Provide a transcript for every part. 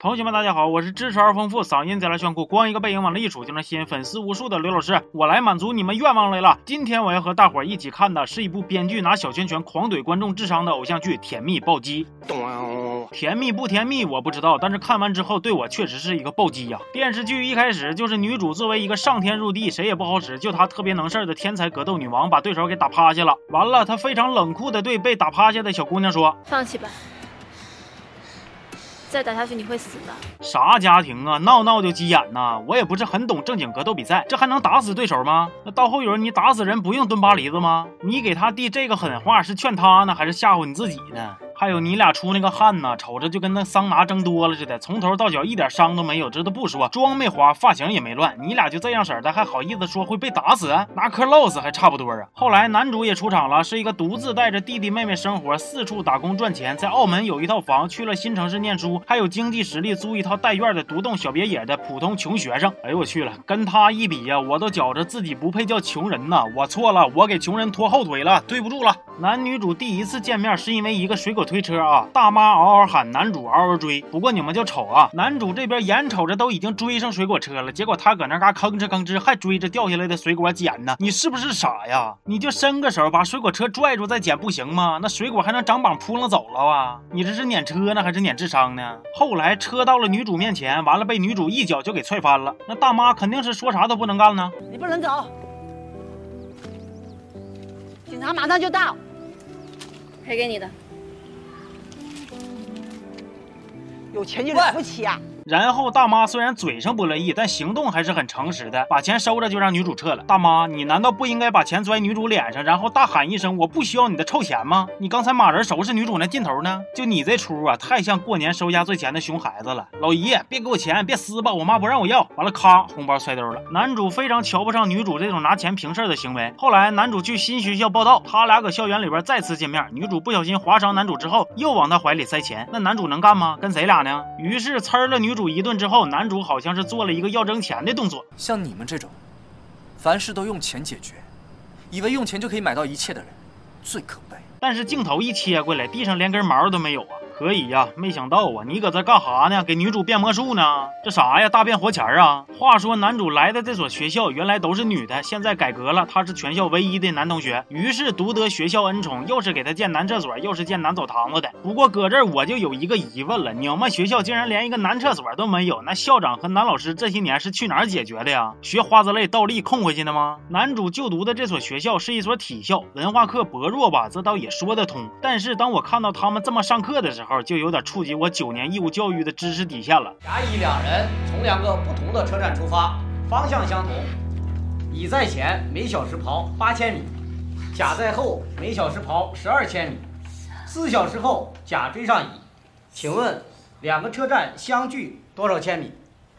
同学们，大家好，我是知识而丰富、嗓音贼拉炫酷、光一个背影往那一杵就能吸引粉丝无数的刘老师，我来满足你们愿望来了。今天我要和大伙儿一起看的是一部编剧拿小拳拳狂怼观众智商的偶像剧《甜蜜暴击》。甜蜜不甜蜜我不知道，但是看完之后对我确实是一个暴击呀。电视剧一开始就是女主作为一个上天入地谁也不好使，就她特别能事儿的天才格斗女王，把对手给打趴下了。完了，她非常冷酷的对被打趴下的小姑娘说：“放弃吧。”再打下去你会死的。啥家庭啊，闹闹就急眼呐！我也不是很懂正经格斗比赛，这还能打死对手吗？那到后人你打死人不用蹲巴黎子吗？你给他递这个狠话是劝他呢，还是吓唬你自己呢？还有你俩出那个汗呢，瞅着就跟那桑拿蒸多了似的，从头到脚一点伤都没有，这都不说，妆没花，发型也没乱，你俩就这样式的，还好意思说会被打死？拿颗烙死还差不多啊！后来男主也出场了，是一个独自带着弟弟妹妹生活，四处打工赚钱，在澳门有一套房，去了新城市念书，还有经济实力租一套带院的独栋小别野的普通穷学生。哎呦我去了，跟他一比呀，我都觉着自己不配叫穷人呐！我错了，我给穷人拖后腿了，对不住了。男女主第一次见面是因为一个水果推车啊，大。妈嗷嗷喊，男主嗷嗷追。不过你们就瞅啊，男主这边眼瞅着都已经追上水果车了，结果他搁那嘎吭哧吭哧还追着掉下来的水果捡呢。你是不是傻呀？你就伸个手把水果车拽住再捡不行吗？那水果还能长膀扑棱走了啊？你这是撵车呢还是撵智商呢？后来车到了女主面前，完了被女主一脚就给踹翻了。那大妈肯定是说啥都不能干呢。你不能走，警察马上就到，赔给你的。有钱就了不起啊！然后大妈虽然嘴上不乐意，但行动还是很诚实的，把钱收着就让女主撤了。大妈，你难道不应该把钱拽女主脸上，然后大喊一声“我不需要你的臭钱”吗？你刚才骂人收拾女主那劲头呢？就你这出啊，太像过年收压岁钱的熊孩子了。老姨，别给我钱，别撕吧，我妈不让我要。完了，咔，红包摔兜了。男主非常瞧不上女主这种拿钱平事的行为。后来男主去新学校报道，他俩搁校园里边再次见面，女主不小心划伤男主之后，又往他怀里塞钱。那男主能干吗？跟谁俩呢？于是呲了女主主一顿之后，男主好像是做了一个要挣钱的动作。像你们这种，凡事都用钱解决，以为用钱就可以买到一切的人，最可悲。但是镜头一切过来，地上连根毛都没有啊。可以呀，没想到啊，你搁这干哈呢？给女主变魔术呢？这啥呀？大变活钱啊？话说男主来的这所学校原来都是女的，现在改革了，他是全校唯一的男同学，于是独得学校恩宠，又是给他建男厕所，又是建男澡堂子的。不过搁这儿我就有一个疑问了，你们学校竟然连一个男厕所都没有，那校长和男老师这些年是去哪儿解决的呀？学花子类倒立空回去的吗？男主就读的这所学校是一所体校，文化课薄弱吧？这倒也说得通。但是当我看到他们这么上课的时候，就有点触及我九年义务教育的知识底线了。甲乙两人从两个不同的车站出发，方向相同。乙在前，每小时跑八千米；甲在后，每小时跑十二千米。四小时后，甲追上乙。请问，两个车站相距多少千米？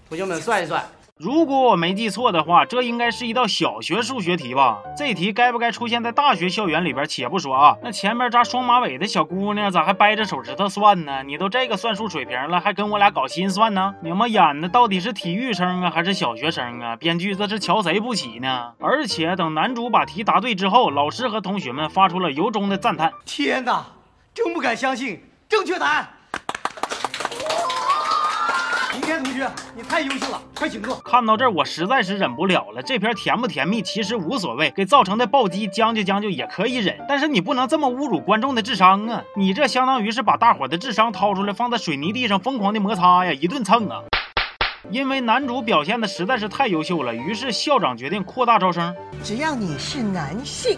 同学们算一算。如果我没记错的话，这应该是一道小学数学题吧？这题该不该出现在大学校园里边，且不说啊。那前面扎双马尾的小姑娘咋还掰着手指头算呢？你都这个算术水平了，还跟我俩搞心算呢？你们演的到底是体育生啊，还是小学生啊？编剧这是瞧谁不起呢？而且等男主把题答对之后，老师和同学们发出了由衷的赞叹：天哪，真不敢相信，正确答案！明天同学，你太优秀了，快请坐。看到这儿，我实在是忍不了了。这篇甜不甜蜜其实无所谓，给造成的暴击将就将就也可以忍，但是你不能这么侮辱观众的智商啊！你这相当于是把大伙的智商掏出来放在水泥地上疯狂的摩擦呀，一顿蹭啊！因为男主表现的实在是太优秀了，于是校长决定扩大招生。只要你是男性，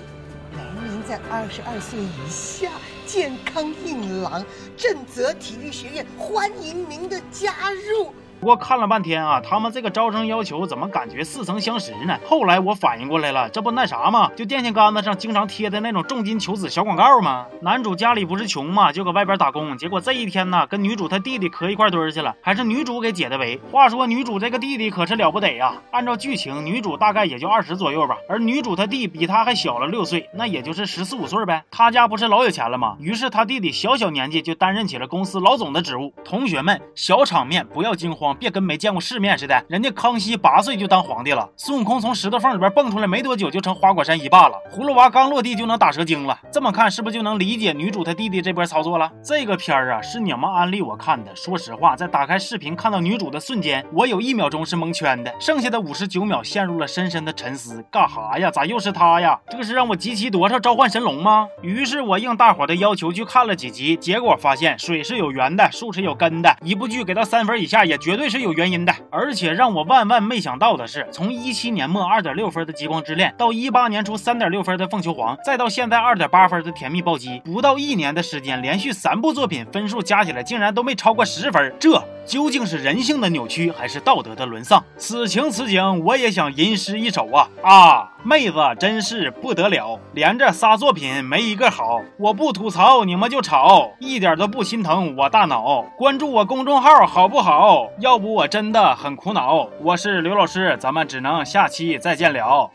年龄在二十二岁以下，健康硬朗，正则体育学院欢迎您的加入。不过看了半天啊，他们这个招生要求怎么感觉似曾相识呢？后来我反应过来了，这不那啥吗？就电线杆子上经常贴的那种重金求子小广告吗？男主家里不是穷嘛，就搁外边打工，结果这一天呢，跟女主他弟弟磕一块堆儿去了，还是女主给解的围。话说女主这个弟弟可是了不得呀，按照剧情，女主大概也就二十左右吧，而女主她弟比她还小了六岁，那也就是十四五岁呗。他家不是老有钱了吗？于是他弟弟小小年纪就担任起了公司老总的职务。同学们，小场面不要惊慌。别跟没见过世面似的。人家康熙八岁就当皇帝了，孙悟空从石头缝里边蹦出来没多久就成花果山一霸了，葫芦娃刚落地就能打蛇精了。这么看是不是就能理解女主她弟弟这波操作了？这个片儿啊是你们安利我看的。说实话，在打开视频看到女主的瞬间，我有一秒钟是蒙圈的，剩下的五十九秒陷入了深深的沉思。干哈呀？咋又是他呀？这是让我集齐多少召唤神龙吗？于是我应大伙的要求去看了几集，结果发现水是有源的，树是有根的。一部剧给到三分以下，也绝对对是有原因的。而且让我万万没想到的是，从一七年末二点六分的《极光之恋》，到一八年初三点六分的《凤求凰》，再到现在二点八分的《甜蜜暴击》，不到一年的时间，连续三部作品分数加起来竟然都没超过十分，这究竟是人性的扭曲，还是道德的沦丧？此情此景，我也想吟诗一首啊啊！妹子真是不得了，连着仨作品没一个好。我不吐槽，你们就吵，一点都不心疼我大脑。关注我公众号好不好？要不我真的很苦恼。我是刘老师，咱们只能下期再见了。